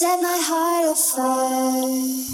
set my heart afire.